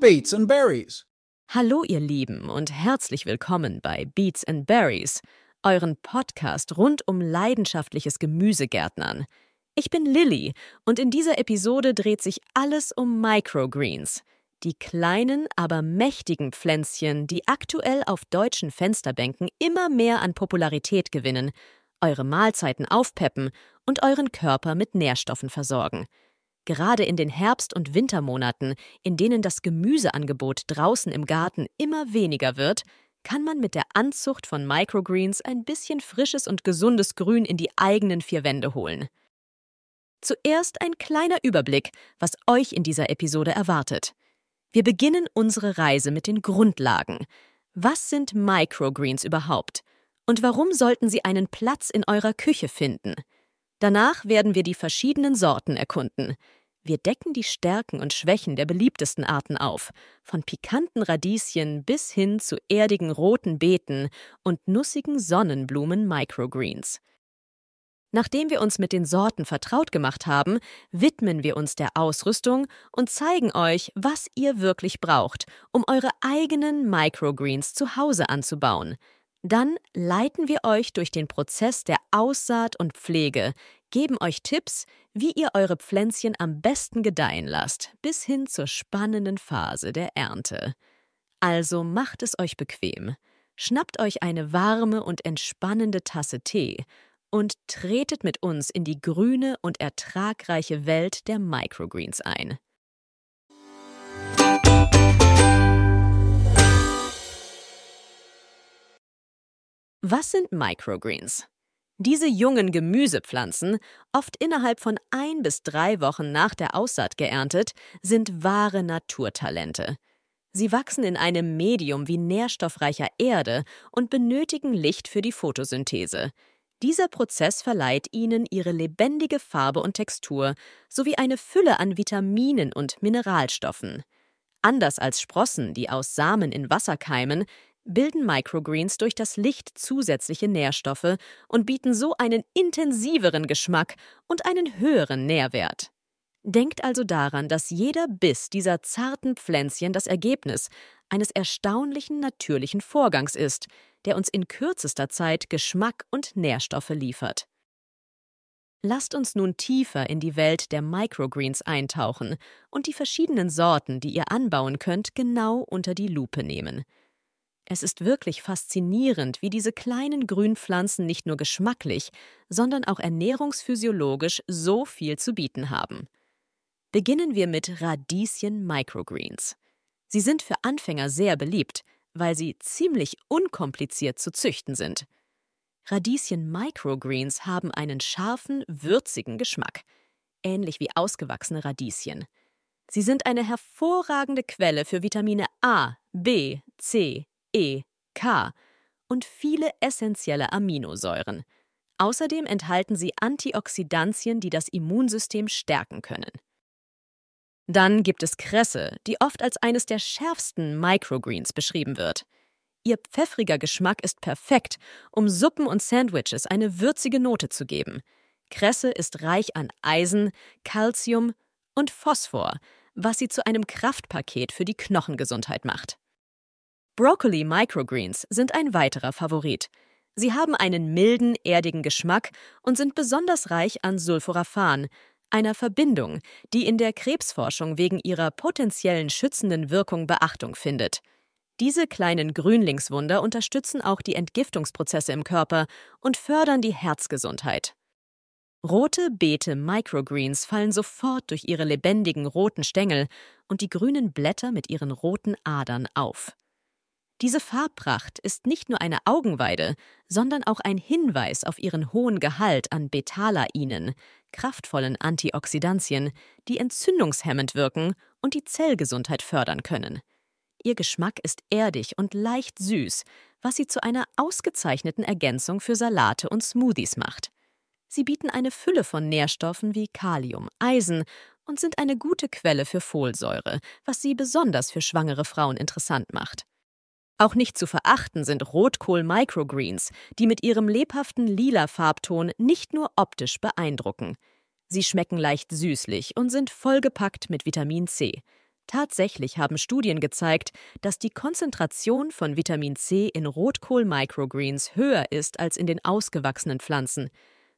Beets and Berries. Hallo ihr Lieben und herzlich willkommen bei Beets and Berries, euren Podcast rund um leidenschaftliches Gemüsegärtnern. Ich bin Lilly und in dieser Episode dreht sich alles um Microgreens, die kleinen, aber mächtigen Pflänzchen, die aktuell auf deutschen Fensterbänken immer mehr an Popularität gewinnen, eure Mahlzeiten aufpeppen und euren Körper mit Nährstoffen versorgen. Gerade in den Herbst- und Wintermonaten, in denen das Gemüseangebot draußen im Garten immer weniger wird, kann man mit der Anzucht von Microgreens ein bisschen frisches und gesundes Grün in die eigenen vier Wände holen. Zuerst ein kleiner Überblick, was euch in dieser Episode erwartet. Wir beginnen unsere Reise mit den Grundlagen. Was sind Microgreens überhaupt? Und warum sollten sie einen Platz in eurer Küche finden? Danach werden wir die verschiedenen Sorten erkunden. Wir decken die Stärken und Schwächen der beliebtesten Arten auf, von pikanten Radieschen bis hin zu erdigen roten Beeten und nussigen Sonnenblumen Microgreens. Nachdem wir uns mit den Sorten vertraut gemacht haben, widmen wir uns der Ausrüstung und zeigen euch, was ihr wirklich braucht, um eure eigenen Microgreens zu Hause anzubauen. Dann leiten wir euch durch den Prozess der Aussaat und Pflege, geben euch Tipps, wie ihr eure Pflänzchen am besten gedeihen lasst, bis hin zur spannenden Phase der Ernte. Also macht es euch bequem. Schnappt euch eine warme und entspannende Tasse Tee und tretet mit uns in die grüne und ertragreiche Welt der Microgreens ein. Was sind Microgreens? Diese jungen Gemüsepflanzen, oft innerhalb von ein bis drei Wochen nach der Aussaat geerntet, sind wahre Naturtalente. Sie wachsen in einem Medium wie nährstoffreicher Erde und benötigen Licht für die Photosynthese. Dieser Prozess verleiht ihnen ihre lebendige Farbe und Textur sowie eine Fülle an Vitaminen und Mineralstoffen. Anders als Sprossen, die aus Samen in Wasser keimen, bilden Microgreens durch das Licht zusätzliche Nährstoffe und bieten so einen intensiveren Geschmack und einen höheren Nährwert. Denkt also daran, dass jeder Biss dieser zarten Pflänzchen das Ergebnis eines erstaunlichen natürlichen Vorgangs ist, der uns in kürzester Zeit Geschmack und Nährstoffe liefert. Lasst uns nun tiefer in die Welt der Microgreens eintauchen und die verschiedenen Sorten, die ihr anbauen könnt, genau unter die Lupe nehmen. Es ist wirklich faszinierend, wie diese kleinen Grünpflanzen nicht nur geschmacklich, sondern auch ernährungsphysiologisch so viel zu bieten haben. Beginnen wir mit Radieschen Microgreens. Sie sind für Anfänger sehr beliebt, weil sie ziemlich unkompliziert zu züchten sind. Radieschen Microgreens haben einen scharfen, würzigen Geschmack, ähnlich wie ausgewachsene Radieschen. Sie sind eine hervorragende Quelle für Vitamine A, B, C, E, K und viele essentielle Aminosäuren. Außerdem enthalten sie Antioxidantien, die das Immunsystem stärken können. Dann gibt es Kresse, die oft als eines der schärfsten Microgreens beschrieben wird. Ihr pfeffriger Geschmack ist perfekt, um Suppen und Sandwiches eine würzige Note zu geben. Kresse ist reich an Eisen, Calcium und Phosphor, was sie zu einem Kraftpaket für die Knochengesundheit macht. Broccoli Microgreens sind ein weiterer Favorit. Sie haben einen milden, erdigen Geschmack und sind besonders reich an Sulforaphan, einer Verbindung, die in der Krebsforschung wegen ihrer potenziellen schützenden Wirkung Beachtung findet. Diese kleinen Grünlingswunder unterstützen auch die Entgiftungsprozesse im Körper und fördern die Herzgesundheit. Rote Beete Microgreens fallen sofort durch ihre lebendigen roten Stängel und die grünen Blätter mit ihren roten Adern auf. Diese Farbpracht ist nicht nur eine Augenweide, sondern auch ein Hinweis auf ihren hohen Gehalt an Betalainen, kraftvollen Antioxidantien, die entzündungshemmend wirken und die Zellgesundheit fördern können. Ihr Geschmack ist erdig und leicht süß, was sie zu einer ausgezeichneten Ergänzung für Salate und Smoothies macht. Sie bieten eine Fülle von Nährstoffen wie Kalium, Eisen und sind eine gute Quelle für Folsäure, was sie besonders für schwangere Frauen interessant macht. Auch nicht zu verachten sind Rotkohl-Microgreens, die mit ihrem lebhaften lila Farbton nicht nur optisch beeindrucken. Sie schmecken leicht süßlich und sind vollgepackt mit Vitamin C. Tatsächlich haben Studien gezeigt, dass die Konzentration von Vitamin C in Rotkohl-Microgreens höher ist als in den ausgewachsenen Pflanzen.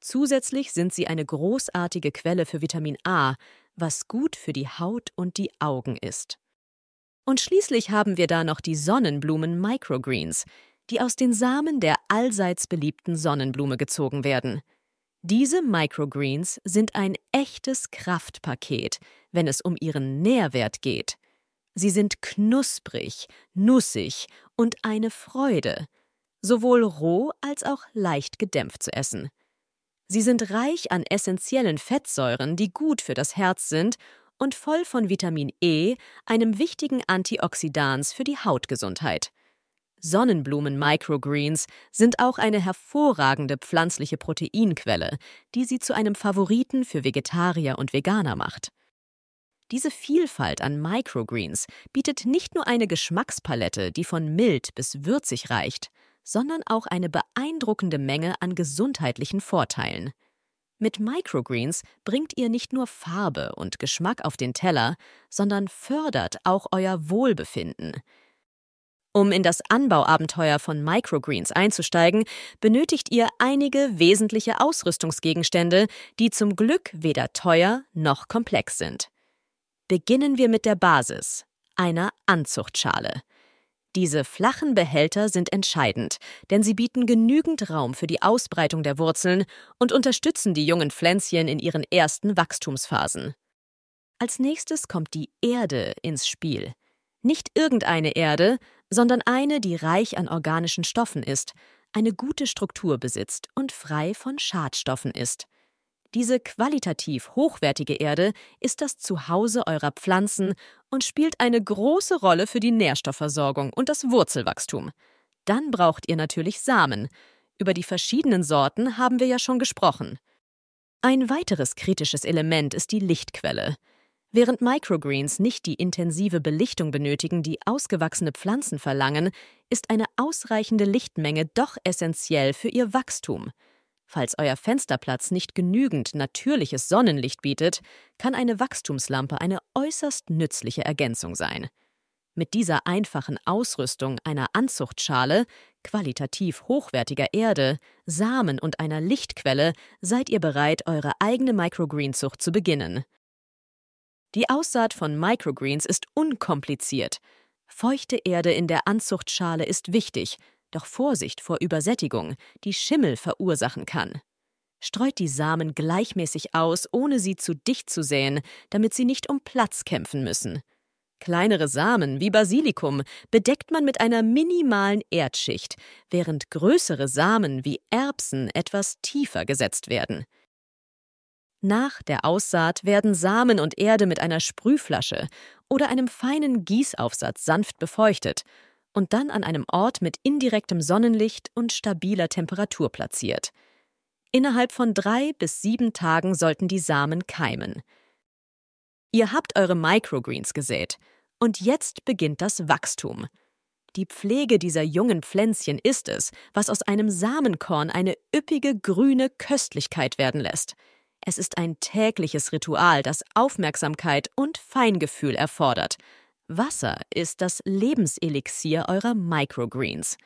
Zusätzlich sind sie eine großartige Quelle für Vitamin A, was gut für die Haut und die Augen ist. Und schließlich haben wir da noch die Sonnenblumen-Microgreens, die aus den Samen der allseits beliebten Sonnenblume gezogen werden. Diese Microgreens sind ein echtes Kraftpaket, wenn es um ihren Nährwert geht. Sie sind knusprig, nussig und eine Freude, sowohl roh als auch leicht gedämpft zu essen. Sie sind reich an essentiellen Fettsäuren, die gut für das Herz sind und voll von Vitamin E, einem wichtigen Antioxidans für die Hautgesundheit. Sonnenblumen-Microgreens sind auch eine hervorragende pflanzliche Proteinquelle, die sie zu einem Favoriten für Vegetarier und Veganer macht. Diese Vielfalt an Microgreens bietet nicht nur eine Geschmackspalette, die von mild bis würzig reicht, sondern auch eine beeindruckende Menge an gesundheitlichen Vorteilen. Mit Microgreens bringt ihr nicht nur Farbe und Geschmack auf den Teller, sondern fördert auch euer Wohlbefinden – um in das Anbauabenteuer von Microgreens einzusteigen, benötigt ihr einige wesentliche Ausrüstungsgegenstände, die zum Glück weder teuer noch komplex sind. Beginnen wir mit der Basis, einer Anzuchtschale. Diese flachen Behälter sind entscheidend, denn sie bieten genügend Raum für die Ausbreitung der Wurzeln und unterstützen die jungen Pflänzchen in ihren ersten Wachstumsphasen. Als nächstes kommt die Erde ins Spiel. Nicht irgendeine Erde, sondern eine, die reich an organischen Stoffen ist, eine gute Struktur besitzt und frei von Schadstoffen ist. Diese qualitativ hochwertige Erde ist das Zuhause eurer Pflanzen und spielt eine große Rolle für die Nährstoffversorgung und das Wurzelwachstum. Dann braucht ihr natürlich Samen. Über die verschiedenen Sorten haben wir ja schon gesprochen. Ein weiteres kritisches Element ist die Lichtquelle. Während Microgreens nicht die intensive Belichtung benötigen, die ausgewachsene Pflanzen verlangen, ist eine ausreichende Lichtmenge doch essentiell für ihr Wachstum. Falls euer Fensterplatz nicht genügend natürliches Sonnenlicht bietet, kann eine Wachstumslampe eine äußerst nützliche Ergänzung sein. Mit dieser einfachen Ausrüstung einer Anzuchtschale, qualitativ hochwertiger Erde, Samen und einer Lichtquelle seid ihr bereit, eure eigene Microgreenzucht zu beginnen. Die Aussaat von Microgreens ist unkompliziert. Feuchte Erde in der Anzuchtschale ist wichtig, doch Vorsicht vor Übersättigung, die Schimmel verursachen kann. Streut die Samen gleichmäßig aus, ohne sie zu dicht zu säen, damit sie nicht um Platz kämpfen müssen. Kleinere Samen wie Basilikum bedeckt man mit einer minimalen Erdschicht, während größere Samen wie Erbsen etwas tiefer gesetzt werden. Nach der Aussaat werden Samen und Erde mit einer Sprühflasche oder einem feinen Gießaufsatz sanft befeuchtet und dann an einem Ort mit indirektem Sonnenlicht und stabiler Temperatur platziert. Innerhalb von drei bis sieben Tagen sollten die Samen keimen. Ihr habt eure Microgreens gesät und jetzt beginnt das Wachstum. Die Pflege dieser jungen Pflänzchen ist es, was aus einem Samenkorn eine üppige grüne Köstlichkeit werden lässt. Es ist ein tägliches Ritual, das Aufmerksamkeit und Feingefühl erfordert. Wasser ist das Lebenselixier eurer Microgreens.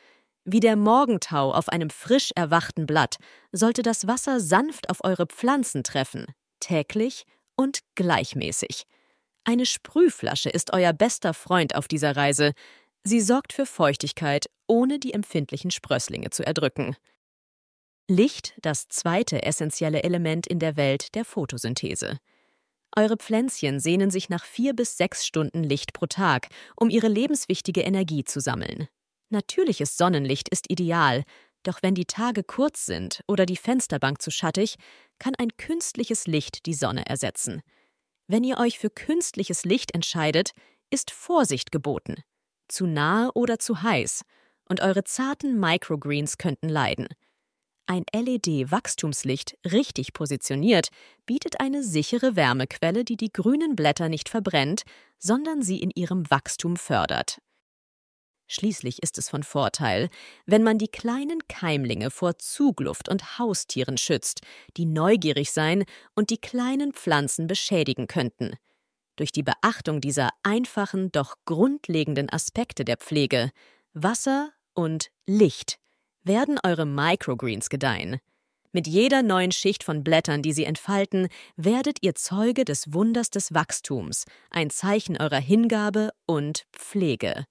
Wie der Morgentau auf einem frisch erwachten Blatt sollte das Wasser sanft auf eure Pflanzen treffen, täglich und gleichmäßig. Eine Sprühflasche ist euer bester Freund auf dieser Reise. Sie sorgt für Feuchtigkeit, ohne die empfindlichen Sprösslinge zu erdrücken. Licht das zweite essentielle Element in der Welt der Photosynthese. Eure Pflänzchen sehnen sich nach vier bis sechs Stunden Licht pro Tag, um ihre lebenswichtige Energie zu sammeln. Natürliches Sonnenlicht ist ideal, doch wenn die Tage kurz sind oder die Fensterbank zu schattig, kann ein künstliches Licht die Sonne ersetzen. Wenn ihr euch für künstliches Licht entscheidet, ist Vorsicht geboten. Zu nahe oder zu heiß, und eure zarten Microgreens könnten leiden. Ein LED-Wachstumslicht, richtig positioniert, bietet eine sichere Wärmequelle, die die grünen Blätter nicht verbrennt, sondern sie in ihrem Wachstum fördert. Schließlich ist es von Vorteil, wenn man die kleinen Keimlinge vor Zugluft und Haustieren schützt, die neugierig sein und die kleinen Pflanzen beschädigen könnten. Durch die Beachtung dieser einfachen, doch grundlegenden Aspekte der Pflege Wasser und Licht werden eure Microgreens gedeihen. Mit jeder neuen Schicht von Blättern, die sie entfalten, werdet ihr Zeuge des Wunders des Wachstums, ein Zeichen eurer Hingabe und Pflege.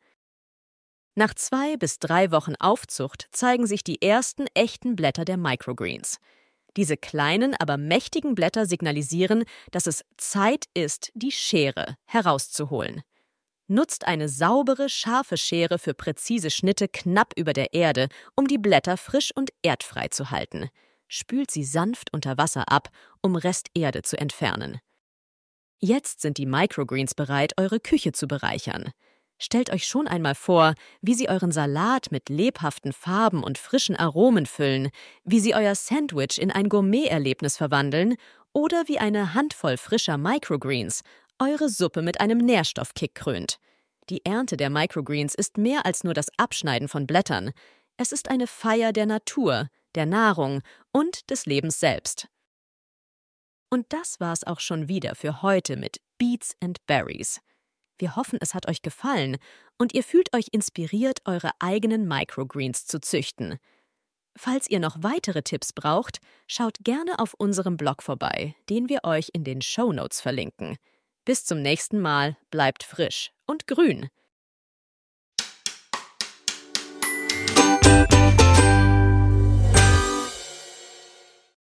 Nach zwei bis drei Wochen Aufzucht zeigen sich die ersten echten Blätter der Microgreens. Diese kleinen, aber mächtigen Blätter signalisieren, dass es Zeit ist, die Schere herauszuholen. Nutzt eine saubere, scharfe Schere für präzise Schnitte knapp über der Erde, um die Blätter frisch und erdfrei zu halten spült sie sanft unter Wasser ab, um Resterde zu entfernen. Jetzt sind die Microgreens bereit, eure Küche zu bereichern. Stellt euch schon einmal vor, wie sie euren Salat mit lebhaften Farben und frischen Aromen füllen, wie sie euer Sandwich in ein Gourmet-Erlebnis verwandeln oder wie eine Handvoll frischer Microgreens eure Suppe mit einem Nährstoffkick krönt. Die Ernte der Microgreens ist mehr als nur das Abschneiden von Blättern. Es ist eine Feier der Natur, der Nahrung und des Lebens selbst. Und das war's auch schon wieder für heute mit Beats and Berries. Wir hoffen, es hat euch gefallen und ihr fühlt euch inspiriert, eure eigenen Microgreens zu züchten. Falls ihr noch weitere Tipps braucht, schaut gerne auf unserem Blog vorbei, den wir euch in den Show Notes verlinken. Bis zum nächsten Mal, bleibt frisch und grün.